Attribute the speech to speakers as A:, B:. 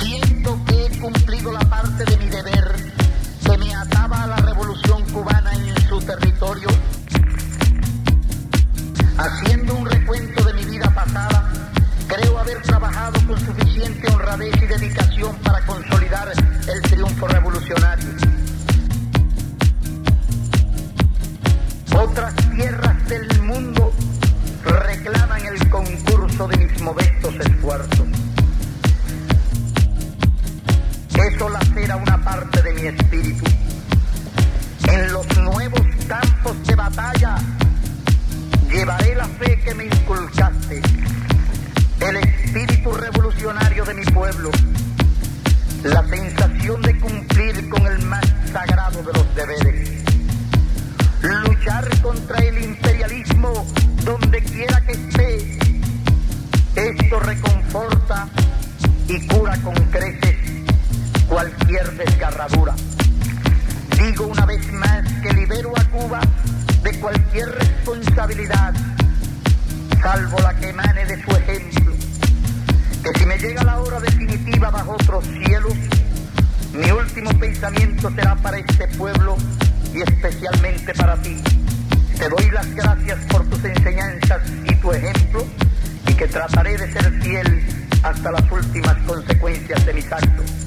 A: Siento que he cumplido la parte de Haciendo un recuento de mi vida pasada, creo haber trabajado con suficiente honradez y dedicación para consolidar el triunfo revolucionario. Otras tierras del mundo reclaman el concurso de mis modestos esfuerzos. Eso lacera una parte de mi espíritu. En los nuevos campos de batalla me inculcaste, el espíritu revolucionario de mi pueblo, la sensación de cumplir con el más sagrado de los deberes luchar contra el imperialismo donde quiera que esté. Esto reconforta y cura con creces cualquier desgarradura. Digo una vez más que libero a Cuba de cualquier responsabilidad, salvo la que emane de su ejemplo. Que si me llega la hora definitiva bajo otros cielos, mi último pensamiento será para este pueblo y especialmente para ti. Te doy las gracias por tus enseñanzas y tu ejemplo y que trataré de ser fiel hasta las últimas consecuencias de mis actos.